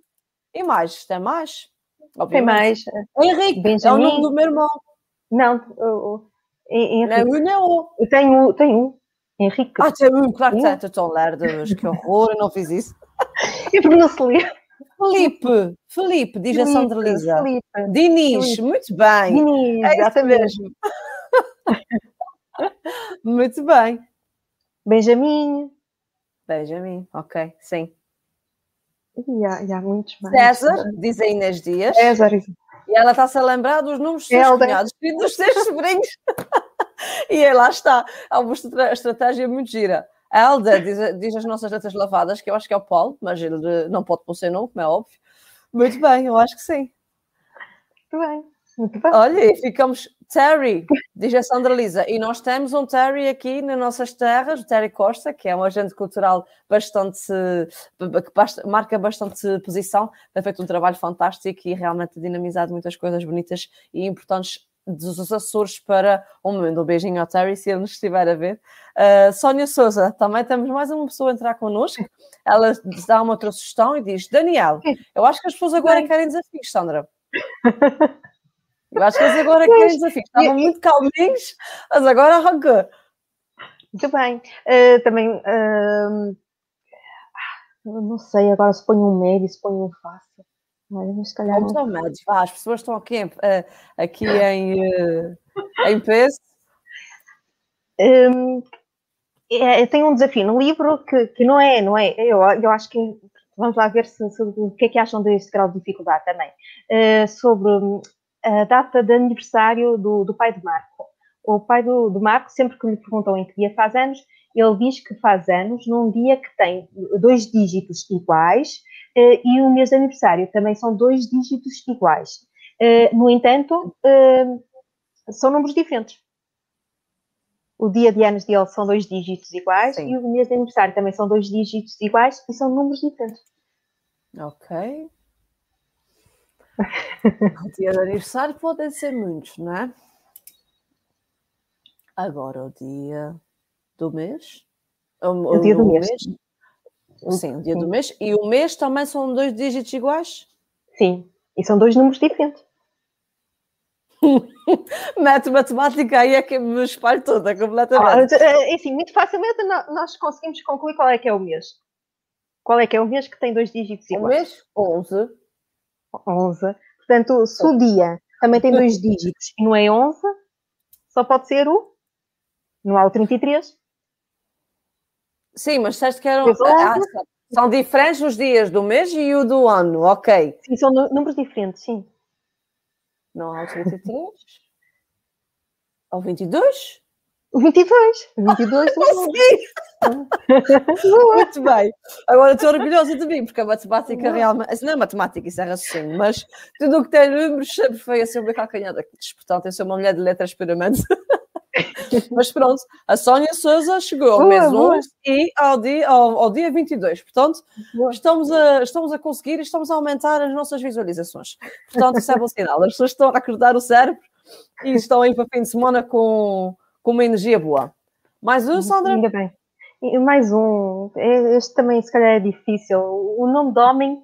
E mais, tem mais? Obviamente. Tem mais. Henrique, Benjamin. é o nome do meu irmão. Não, o, Henrique. Não, não. Eu tenho, tenho Henrique. Ah, tem um, claro que tem, estou hoje, que horror, eu não fiz isso. É se lê. Felipe, Felipe, diz a Sandra Lisa. Felipe. Dinis, Felipe. muito bem. Diniz, É exatamente. mesmo. muito bem. Benjamin. Benjamin, ok, sim. E há, e há muitos mais. César, diz a Inês Dias. César. E ela está-se a lembrar dos nomes dos seus cunhados e dos seus sobrinhos. e aí lá está. Há uma estra- estratégia muito gira. A Helder diz, diz as nossas letras lavadas, que eu acho que é o Paulo, mas ele não pode pôr seu nome, como é óbvio. Muito bem, eu acho que sim. Muito bem. Muito bem. Olha, e ficamos Terry, diz a Sandra Lisa. E nós temos um Terry aqui nas nossas terras, o Terry Costa, que é um agente cultural bastante que marca bastante posição, tem feito um trabalho fantástico e realmente dinamizado muitas coisas bonitas e importantes dos Açores para o mundo. Um beijinho ao Terry, se ele nos estiver a ver. Uh, Sónia Souza, também temos mais uma pessoa a entrar connosco. Ela dá uma outra sugestão e diz: Daniel, eu acho que as pessoas agora Bem. querem desafios, Sandra. Eu acho que eles agora querem desafios. Estavam muito calminhos, mas agora arrancou. Muito bem. Eh, também, eu não sei, agora se ponho um médio, se ponho um fácil. Olha, mas se calhar? Vá, as pessoas estão aqui em, eh, aqui em, eh, em peso. Hum, é, eu tenho um desafio no livro que, que não é, não é, eu, eu acho que vamos lá ver se, se- o que é que acham deste grau de dificuldade também. Eh, sobre hum, a data de aniversário do, do pai de Marco. O pai do, do Marco, sempre que lhe perguntam em que dia faz anos, ele diz que faz anos num dia que tem dois dígitos iguais eh, e o mês de aniversário também são dois dígitos iguais. Eh, no entanto, eh, são números diferentes. O dia de anos dele são dois dígitos iguais Sim. e o mês de aniversário também são dois dígitos iguais e são números diferentes. Ok. O dia de aniversário podem ser muitos, não é? Agora o dia do mês. O dia do mês. Sim, o dia do mês. E o mês também são dois dígitos iguais? Sim, e são dois números diferentes. Mete matemática aí é que me espalho toda Ah, completamente. é assim, muito facilmente nós conseguimos concluir qual é que é o mês. Qual é que é o mês que tem dois dígitos O iguais? mês 11. 11. Portanto, se o dia também tem dois dígitos e não é 11, só pode ser o. Não há o 33. Sim, mas disseste que eram. Ah, são diferentes os dias do mês e o do ano, ok. Sim, são números diferentes, sim. Não há o 33? Ao 22? O 22. O 22 não. Muito bem. Agora estou orgulhosa de mim, porque a matemática realmente. Não é matemática, isso é raciocínio, mas tudo o que tem números sempre foi assim o meu calcanhar. Portanto, eu sou uma mulher de letras puramente. mas pronto, a Sónia Souza chegou ao Boa, mês boa. 11 e ao dia, ao, ao dia 22. Portanto, Boa. estamos a, estamos a conseguir e estamos a aumentar as nossas visualizações. Portanto, isso é bom sinal. As pessoas estão a acordar o cérebro e estão aí para o fim de semana com, com uma energia boa. Mais um, Sandra? Ainda bem. E mais um. É- Este também, se calhar, é difícil. O nome de homem,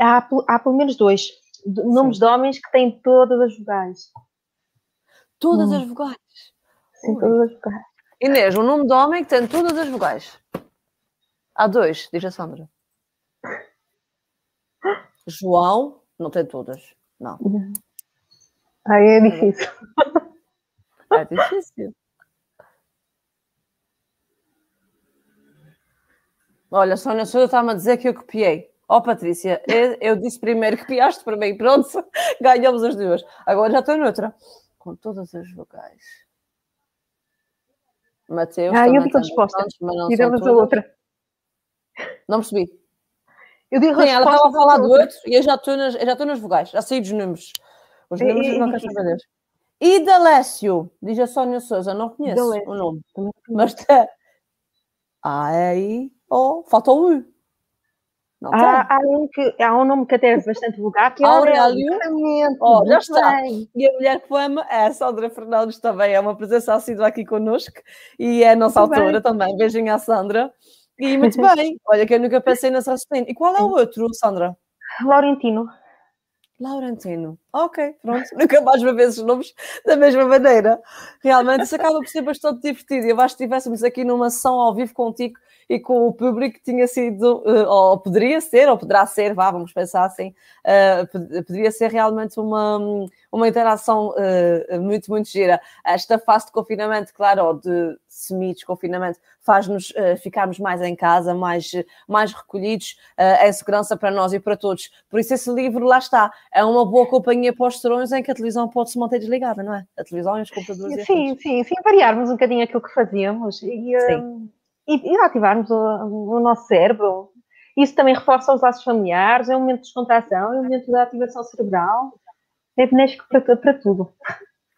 há, há pelo menos dois. Nomes de homens que têm todas as vogais. Todas Hum. as vogais. Ui. todas as vogais. Inês, o nome do homem que tem todas as vogais. Há dois, diz a Sandra. João, não tem todas. Não, Ah, é difícil. é difícil. Olha, a Sónia Souza está-me a dizer que eu copiei. Ó Patrícia, eu, eu disse primeiro que copiaste para mim, pronto, ganhamos as duas. Agora já estou noutra. Com todas as vogais. Mateus Ah, eu também digo a tem resposta. bastantes, mas não a outra. Não percebi. Eu digo Sim, ela estava a falar do outro e eu já estou nas, eu já estou nas vogais, já saí dos números. Os números não quero saber deles. E Dalécio, diz a Sónia Souza, não conheço o nome, mas é aí, oh, falta o U. Há, há, um que, há um nome que até é bastante vulgar, que é Aurélio. Exatamente. Oh, já está. bem. E a mulher poema é a Sandra Fernandes também, é uma presença assídua aqui connosco e é a nossa Muito autora também. Beijinho à Sandra. E muito bem, olha que eu nunca pensei nessa raciocínio. E qual é o outro, Sandra? Laurentino. Laurentino. Ok, pronto, nunca mais vou ver esses nomes da mesma maneira. Realmente, isso acaba por ser bastante divertido. Eu acho que estivéssemos aqui numa sessão ao vivo contigo e com o público tinha sido, eh, ou poderia ser, ou poderá ser, vá, vamos pensar assim, uh, poderia ser realmente uma, uma interação uh, muito, muito gira. Esta fase de confinamento, claro, ou de semi-desconfinamento, faz-nos uh, ficarmos mais em casa, mais, mais recolhidos, em segurança para nós e para todos. Por isso, esse livro, lá está, é uma boa companhia para os serões em que a televisão pode se manter desligada, não é? A televisão e os computadores. Sim, sim, sim, variarmos um bocadinho aquilo que fazíamos e, um, e, e ativarmos o, o nosso cérebro. Isso também reforça os laços familiares, é um momento de descontração, é um momento de ativação cerebral, é benéfico para, para tudo.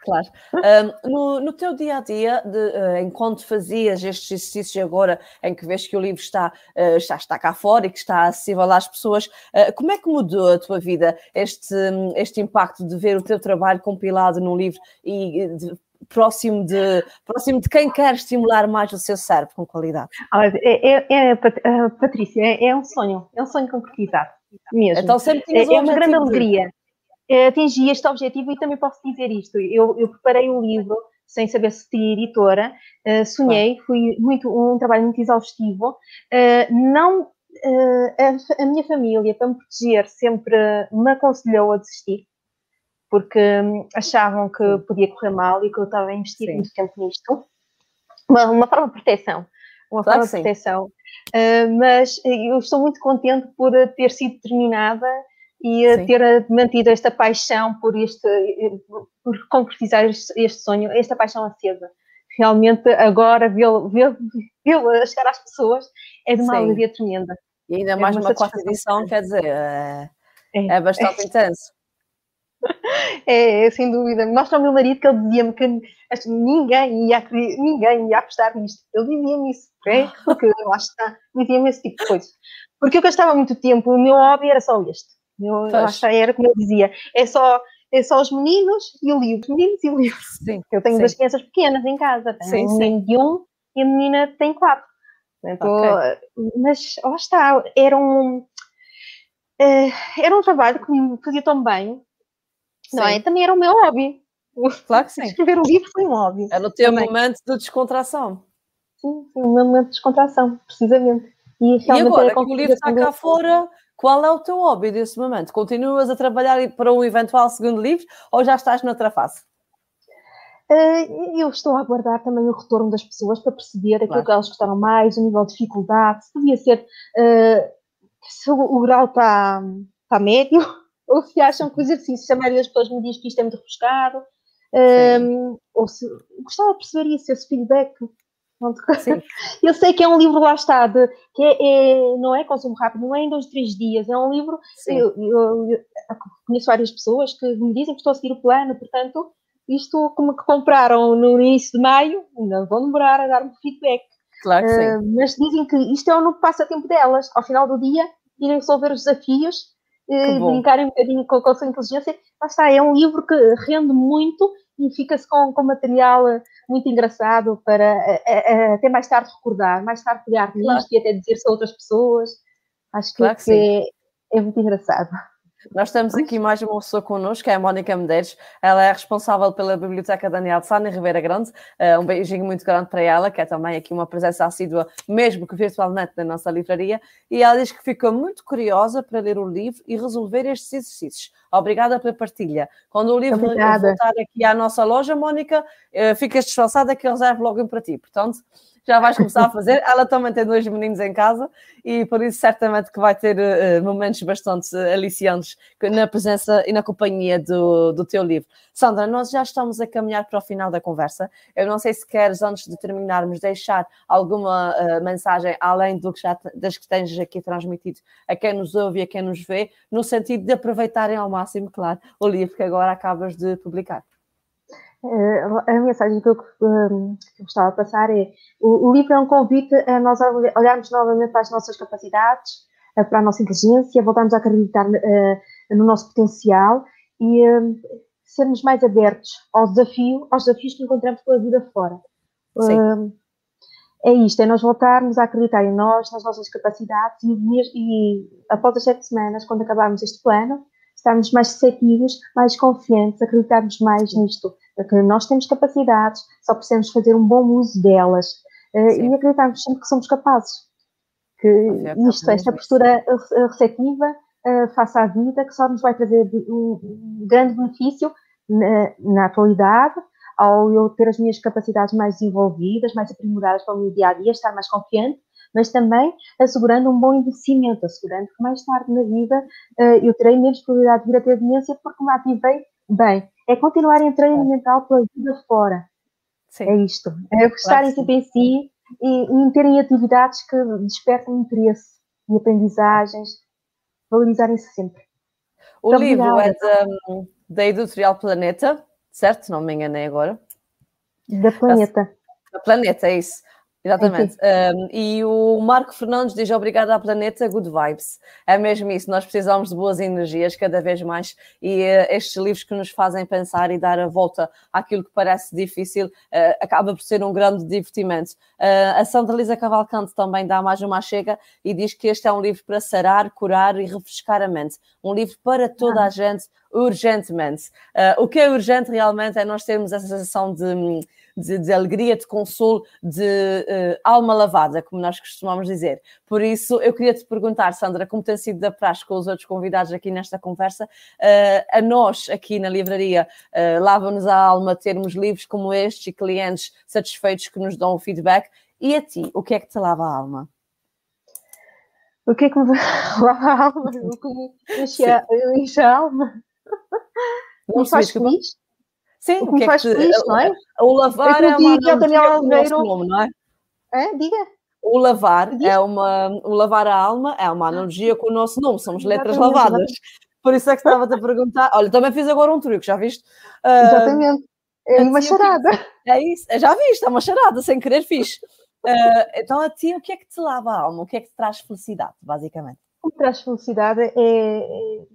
Claro. Um, no, no, teu dia a dia, de, uh, enquanto fazias estes exercícios agora, em que vês que o livro está, uh, já está cá fora e que está acessível às pessoas, uh, como é que mudou a tua vida este, este impacto de ver o teu trabalho compilado num livro e de, próximo de, próximo de quem quer estimular mais o seu cérebro com qualidade? É, é, é, Patrícia, é, é, um sonho, é um sonho concretizado mesmo. Então sempre é, é uma grande alegria. Eh, atingi este objetivo e também posso dizer isto. Eu, eu preparei o um livro sem saber se teria editora, uh, sonhei, foi muito, um trabalho muito exaustivo. Uh, não, uh, a, a, minha família, para me proteger, sempre me aconselhou a desistir, porque um, achavam que podia correr mal e que eu estava a investir Sim. muito tempo nisto. Uma, uma forma de proteção. Uma claro forma de proteção. mas eu estou muito contente por ter sido terminada e Sim. ter mantido esta paixão por este, por concretizar este, sonho, esta paixão acesa. Realmente agora vê-lo vê, vê chegar às pessoas é de uma Sim. alegria tremenda. E ainda é mais uma quarta edição, quer dizer, é, é, é bastante é. intenso. É, sem dúvida. Mostra ao meu marido que ele dizia-me que ninguém ia, ninguém ia apostar nisto. Ele dizia-me isso, é? porque lá está, dizia-me esse tipo de coisas. Porque eu gastava muito tempo, o meu hobby era só este. Eu, eu acho que era como eu dizia, é só, é só os meninos e o livro, meninos e o livro. Sim, eu tenho sim. duas crianças pequenas em casa, tenho sim, um menino de um e a menina tem quatro. okay. Mas lá está, era um, uh, era um trabalho que me fazia tão bem, não é? Também era o meu hobby. Claro que sim. Escrever um livro foi um hobby. É no teu também. momento de descontração. Sim, sim, o meu momento de descontração, precisamente. E, e agora que o livro está cá fora, qual é o teu hobby nesse momento? Continuas a trabalhar para um eventual segundo livro ou já estás noutra fase? Uh, eu estou a aguardar também o retorno das pessoas para perceber aquilo claro. que elas gostaram mais, o nível de dificuldade, se devia ser uh, se o, o grau está, está médio ou se acham que o exercício, se a maioria das pessoas me diz que isto é muito rebuscado, um, ou se gostava de perceber isso, esse feedback. Eu sei que é um livro, lá está, de, que é, é, não é consumo rápido, não é em dois, três dias, é um livro. Eu, eu, eu, conheço várias pessoas que me dizem que estou a seguir o plano, portanto, isto como que compraram no início de maio, ainda vão demorar a dar-me feedback. Claro que uh, sim. Mas dizem que isto é o novo passatempo delas, ao final do dia, irem resolver os desafios, uh, brincarem um bocadinho com, com a sua inteligência. Lá está, é um livro que rende muito e fica-se com, com material muito engraçado para até mais tarde recordar, mais tarde pegar nisto claro. e até dizer-se a outras pessoas. Acho que, claro que é, é muito engraçado. Nós temos aqui mais uma pessoa connosco, que é a Mónica Medeiros. Ela é responsável pela Biblioteca Daniel de Sá, em Ribeira Grande. Uh, um beijinho muito grande para ela, que é também aqui uma presença assídua, mesmo que virtualmente, na nossa livraria. E ela diz que ficou muito curiosa para ler o livro e resolver estes exercícios. Obrigada pela partilha. Quando o livro Obrigada. voltar aqui à nossa loja, Mónica, uh, ficas desfalsada que eu reservo logo um para ti. Portanto, já vais começar a fazer. Ela também tem dois meninos em casa e por isso certamente que vai ter uh, momentos bastante aliciantes na presença e na companhia do, do teu livro. Sandra, nós já estamos a caminhar para o final da conversa. Eu não sei se queres, antes de terminarmos, deixar alguma uh, mensagem além do que já, das que tens aqui transmitido a quem nos ouve e a quem nos vê, no sentido de aproveitarem ao máximo, claro, o livro que agora acabas de publicar. Eh, a mensagem que eu, hum, que eu gostava de passar é: o, o, livro é um convite a nós olharmos novamente para as nossas capacidades, para a nossa inteligência, voltarmos a acreditar uh, no nosso potencial e uh, sermos mais abertos ao desafio, aos desafios que encontramos pela vida fora. Uh, é isto, é nós voltarmos a acreditar em nós, nas nossas capacidades e, e após as sete semanas, quando acabarmos este plano, estarmos mais receptivos, mais confiantes, acreditarmos mais nisto, que nós temos capacidades, só precisamos fazer um bom uso delas uh, e acreditarmos sempre que somos capazes. Que isto, esta postura receptiva uh, face à vida, que só nos vai trazer um, grande benefício na, na, atualidade, ao eu ter as minhas capacidades mais desenvolvidas, mais aprimoradas para o meu dia a dia, estar mais confiante, mas também assegurando um bom envelhecimento, assegurando que mais tarde na vida uh, eu terei menos probabilidade de vir a ter demência porque me ativei bem. É continuar em treino mental pela vida fora. Sim. É isto. É gostarem claro sempre em si e, e terem atividades que despertem interesse e aprendizagens, valorizarem-se sempre. O Muito livro obrigada. é da, da Editorial Planeta, certo? Não me enganei agora. Da Planeta. Da Planeta, é isso. Exatamente. Um, e o Marco Fernandes diz obrigado à planeta, good vibes. É mesmo isso, nós precisamos de boas energias cada vez mais e uh, estes livros que nos fazem pensar e dar a volta àquilo que parece difícil uh, acaba por ser um grande divertimento. Uh, a Sandra Lisa Cavalcante também dá mais uma chega e diz que este é um livro para sarar, curar e refrescar a mente. Um livro para toda ah. a gente, urgentemente. o que é urgente realmente é nós termos essa sensação de de, de alegria, de consolo, de uh, alma lavada, como nós costumamos dizer. Por isso, eu queria te perguntar, Sandra, como tem sido da praxe com os outros convidados aqui nesta conversa, uh, a nós aqui na livraria uh, lava-nos a alma termos livros como estes e clientes satisfeitos que nos dão o feedback. E a ti, o que é que te lava a alma? O que é que me lava a alma? O que me enche a, enche a alma? Não me faz feliz? Sim, o que, me faz que, feliz, não é? O lavar é, é uma analogia com o nosso nome, não é? É, diga. O lavar é uma, o lavar a alma é uma analogia com o nosso nome, somos letras lavadas. Por isso é que estava-te a perguntar. Olha, também fiz agora um truque, já viste? Uh, Exatamente. É uma charada. É isso, já viste, é uma charada, sem querer fiz. Uh, então, a ti, o que é que te lava a alma? O que é que te traz felicidade, basicamente? O que traz felicidade é, é,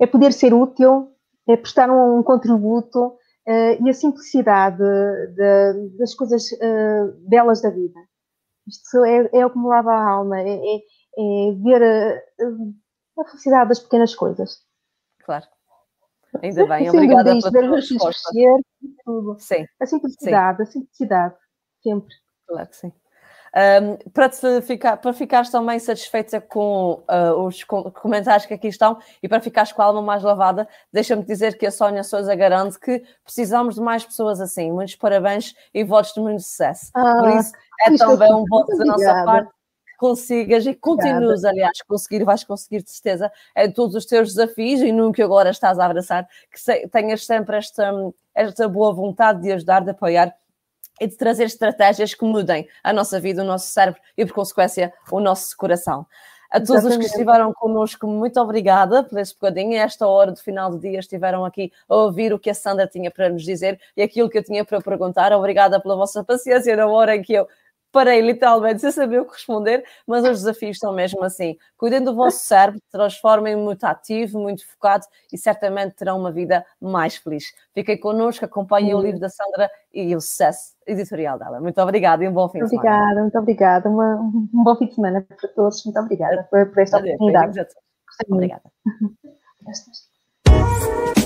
é poder ser útil é prestar um, um contributo uh, e a simplicidade de, de, das coisas uh, belas da vida. Isto é, é o que me lava a alma, é, é, é ver a, a, felicidade das pequenas coisas. Claro. Ainda bem, obrigada isto, pela tua resposta. Tudo. Sim. A simplicidade, sim. a simplicidade, sempre. Claro que sim. Um, para, ficar, para ficares também satisfeita com uh, os comentários que aqui estão e para ficares com a alma mais lavada, deixa-me dizer que a Sónia Souza garante que precisamos de mais pessoas assim. Muitos parabéns e votos de muito sucesso. Ah, Por isso, é também um voto da nossa parte que consigas e continues, aliás, conseguir, vais conseguir de certeza em todos os teus desafios e nunca agora estás a abraçar, que tenhas sempre esta, esta boa vontade de ajudar, de apoiar e de trazer estratégias que mudem a nossa vida, o nosso cérebro e, por consequência, o nosso coração. A todos Exatamente. os que estiveram connosco, muito obrigada por esse bocadinho. Esta hora do final do dia estiveram aqui a ouvir o que a Sandra tinha para nos dizer e aquilo que eu tinha para perguntar. Obrigada pela vossa paciência na hora em que eu parei literalmente sem saber o que responder, mas os desafios são mesmo assim. Cuidem do vosso cérebro, transformem muito ativo, muito focado e certamente terão uma vida mais feliz. Fiquem connosco, acompanhem o livro da Sandra e o sucesso editorial dela. Muito obrigada e um bom fim de semana. Obrigada, muito obrigada. Uma, um bom fim de semana para todos. Muito obrigada por, por esta oportunidade. Obrigada.